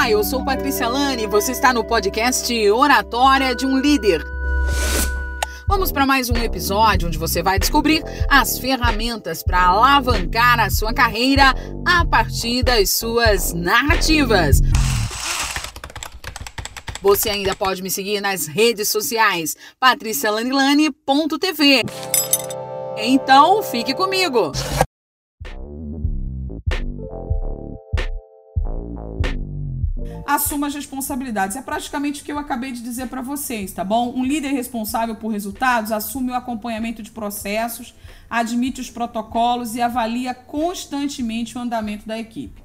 Olá, eu sou Patrícia Lane e você está no podcast Oratória de um Líder. Vamos para mais um episódio onde você vai descobrir as ferramentas para alavancar a sua carreira a partir das suas narrativas. Você ainda pode me seguir nas redes sociais patricialanilane.tv. Então, fique comigo. Assuma as responsabilidades. É praticamente o que eu acabei de dizer para vocês, tá bom? Um líder responsável por resultados assume o acompanhamento de processos, admite os protocolos e avalia constantemente o andamento da equipe.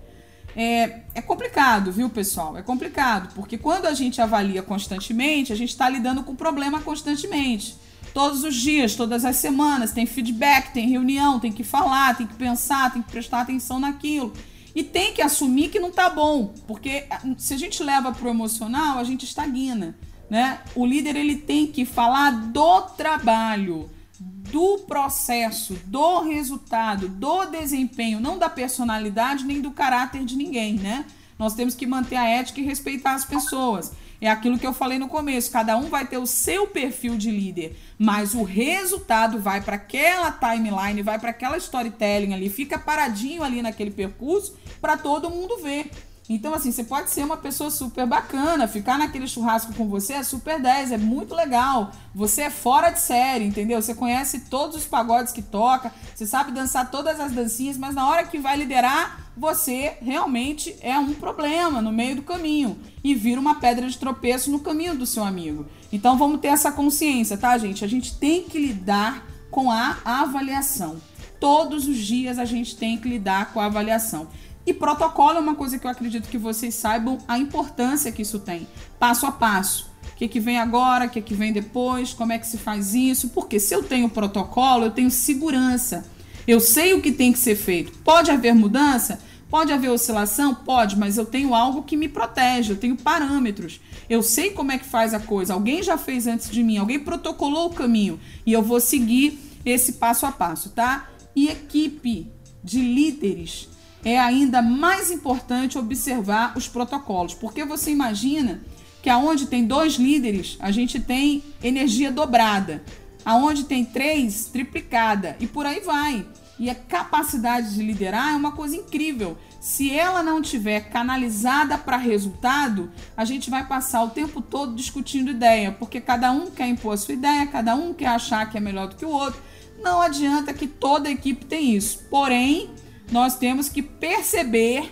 É, é complicado, viu, pessoal? É complicado, porque quando a gente avalia constantemente, a gente está lidando com o problema constantemente. Todos os dias, todas as semanas, tem feedback, tem reunião, tem que falar, tem que pensar, tem que prestar atenção naquilo. E tem que assumir que não tá bom, porque ah, se a gente leva pro emocional, a gente estagna, né? O líder ele tem que falar do trabalho, do processo, do resultado, do desempenho, não da personalidade nem do caráter de ninguém, né? Nós temos que manter a ética e respeitar as pessoas. É aquilo que eu falei no começo, cada um vai ter o seu perfil de líder, mas o resultado vai para aquela timeline, vai para aquela storytelling ali, fica paradinho ali naquele percurso para todo mundo ver. Então, assim, você pode ser uma pessoa super bacana, ficar naquele churrasco com você é super 10, é muito legal. Você é fora de série, entendeu? Você conhece todos os pagodes que toca, você sabe dançar todas as dancinhas, mas na hora que vai liderar, você realmente é um problema no meio do caminho e vira uma pedra de tropeço no caminho do seu amigo. Então, vamos ter essa consciência, tá, gente? A gente tem que lidar com a avaliação. Todos os dias a gente tem que lidar com a avaliação. E protocolo é uma coisa que eu acredito que vocês saibam a importância que isso tem, passo a passo. O que, que vem agora, o que, que vem depois, como é que se faz isso. Porque se eu tenho protocolo, eu tenho segurança. Eu sei o que tem que ser feito. Pode haver mudança? Pode haver oscilação? Pode, mas eu tenho algo que me protege, eu tenho parâmetros. Eu sei como é que faz a coisa. Alguém já fez antes de mim, alguém protocolou o caminho e eu vou seguir esse passo a passo, tá? E equipe de líderes é ainda mais importante observar os protocolos, porque você imagina que aonde tem dois líderes, a gente tem energia dobrada, aonde tem três, triplicada, e por aí vai. E a capacidade de liderar é uma coisa incrível. Se ela não tiver canalizada para resultado, a gente vai passar o tempo todo discutindo ideia, porque cada um quer impor a sua ideia, cada um quer achar que é melhor do que o outro. Não adianta que toda equipe tem isso. Porém, nós temos que perceber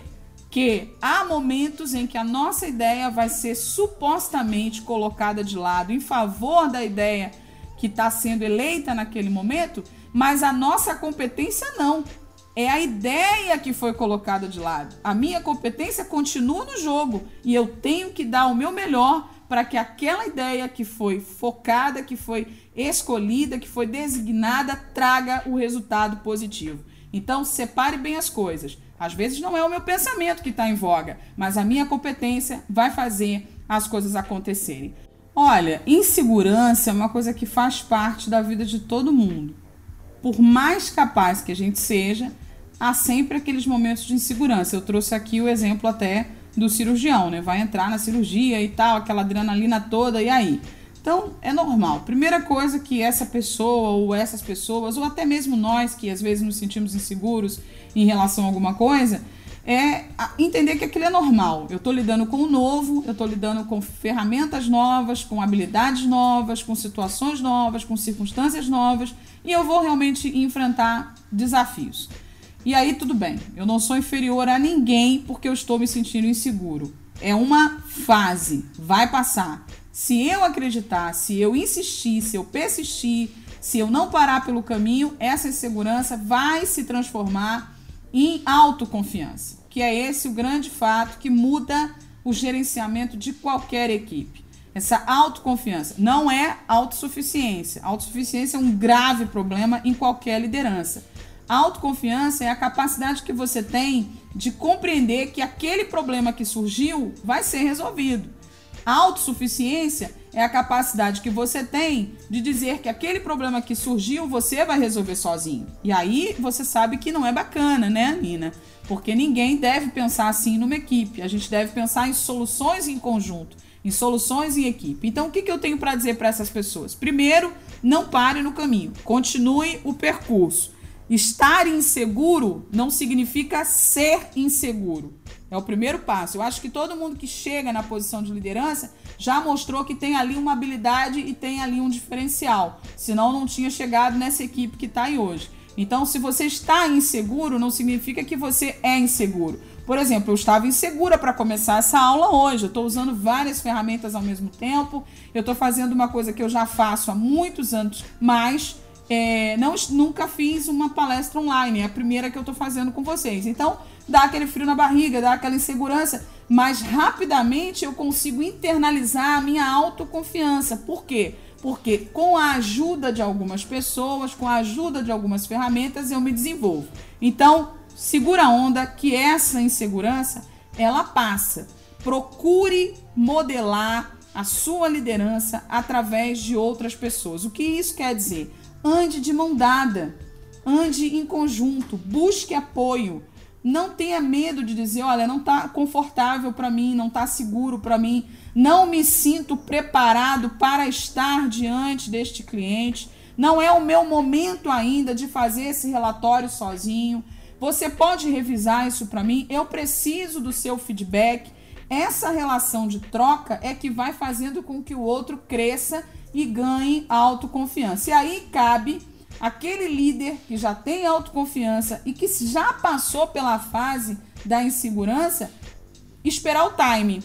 que há momentos em que a nossa ideia vai ser supostamente colocada de lado em favor da ideia que está sendo eleita naquele momento, mas a nossa competência não. É a ideia que foi colocada de lado. A minha competência continua no jogo e eu tenho que dar o meu melhor para que aquela ideia que foi focada, que foi escolhida, que foi designada, traga o resultado positivo. Então, separe bem as coisas. Às vezes não é o meu pensamento que está em voga, mas a minha competência vai fazer as coisas acontecerem. Olha, insegurança é uma coisa que faz parte da vida de todo mundo. Por mais capaz que a gente seja, há sempre aqueles momentos de insegurança. Eu trouxe aqui o exemplo até do cirurgião, né? Vai entrar na cirurgia e tal, aquela adrenalina toda, e aí? Então, é normal. Primeira coisa que essa pessoa ou essas pessoas, ou até mesmo nós que às vezes nos sentimos inseguros em relação a alguma coisa, é entender que aquilo é normal. Eu estou lidando com o novo, eu estou lidando com ferramentas novas, com habilidades novas, com situações novas, com circunstâncias novas, e eu vou realmente enfrentar desafios. E aí tudo bem, eu não sou inferior a ninguém porque eu estou me sentindo inseguro. É uma fase, vai passar. Se eu acreditar, se eu insistir, se eu persistir, se eu não parar pelo caminho, essa insegurança vai se transformar em autoconfiança, que é esse o grande fato que muda o gerenciamento de qualquer equipe. Essa autoconfiança não é autossuficiência. Autossuficiência é um grave problema em qualquer liderança. autoconfiança é a capacidade que você tem de compreender que aquele problema que surgiu vai ser resolvido. A autossuficiência é a capacidade que você tem de dizer que aquele problema que surgiu você vai resolver sozinho. E aí você sabe que não é bacana, né, Nina? Porque ninguém deve pensar assim numa equipe. A gente deve pensar em soluções em conjunto, em soluções em equipe. Então, o que, que eu tenho para dizer para essas pessoas? Primeiro, não pare no caminho, continue o percurso. Estar inseguro não significa ser inseguro. É o primeiro passo. Eu acho que todo mundo que chega na posição de liderança já mostrou que tem ali uma habilidade e tem ali um diferencial. Senão não tinha chegado nessa equipe que está aí hoje. Então, se você está inseguro, não significa que você é inseguro. Por exemplo, eu estava insegura para começar essa aula hoje. Eu estou usando várias ferramentas ao mesmo tempo. Eu estou fazendo uma coisa que eu já faço há muitos anos, mas é, não, nunca fiz uma palestra online. É a primeira que eu estou fazendo com vocês. Então, dá aquele frio na barriga, dá aquela insegurança, mas rapidamente eu consigo internalizar a minha autoconfiança. Por quê? Porque com a ajuda de algumas pessoas, com a ajuda de algumas ferramentas, eu me desenvolvo. Então, segura a onda que essa insegurança, ela passa. Procure modelar a sua liderança através de outras pessoas. O que isso quer dizer? Ande de mão dada, ande em conjunto, busque apoio. Não tenha medo de dizer, olha, não está confortável para mim, não está seguro para mim, não me sinto preparado para estar diante deste cliente. Não é o meu momento ainda de fazer esse relatório sozinho. Você pode revisar isso para mim? Eu preciso do seu feedback. Essa relação de troca é que vai fazendo com que o outro cresça e ganhe autoconfiança. E aí cabe aquele líder que já tem autoconfiança e que já passou pela fase da insegurança, esperar o time.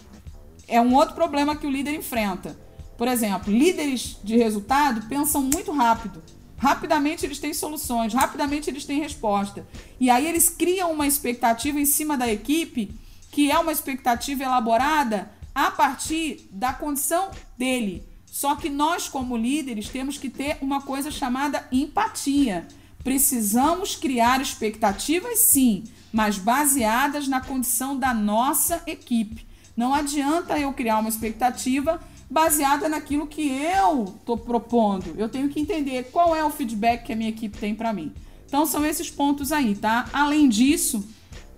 É um outro problema que o líder enfrenta. Por exemplo, líderes de resultado pensam muito rápido. Rapidamente eles têm soluções, rapidamente eles têm resposta. E aí eles criam uma expectativa em cima da equipe, que é uma expectativa elaborada a partir da condição dele. Só que nós, como líderes, temos que ter uma coisa chamada empatia. Precisamos criar expectativas, sim, mas baseadas na condição da nossa equipe. Não adianta eu criar uma expectativa baseada naquilo que eu estou propondo. Eu tenho que entender qual é o feedback que a minha equipe tem para mim. Então são esses pontos aí, tá? Além disso,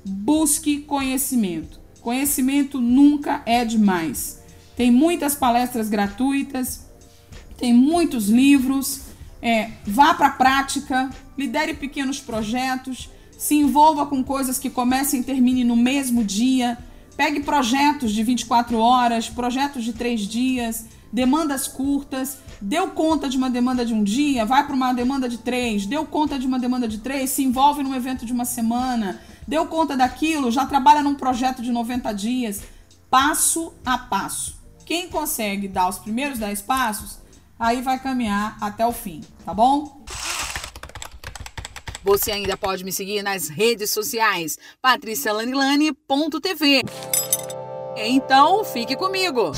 busque conhecimento. Conhecimento nunca é demais. Tem muitas palestras gratuitas, tem muitos livros. É, vá para a prática, lidere pequenos projetos, se envolva com coisas que comecem e terminem no mesmo dia. Pegue projetos de 24 horas, projetos de 3 dias, demandas curtas. Deu conta de uma demanda de um dia, vai para uma demanda de três. Deu conta de uma demanda de três, se envolve num evento de uma semana. Deu conta daquilo, já trabalha num projeto de 90 dias. Passo a passo. Quem consegue dar os primeiros 10 passos, aí vai caminhar até o fim, tá bom? Você ainda pode me seguir nas redes sociais, patricialanilane.tv. Então, fique comigo.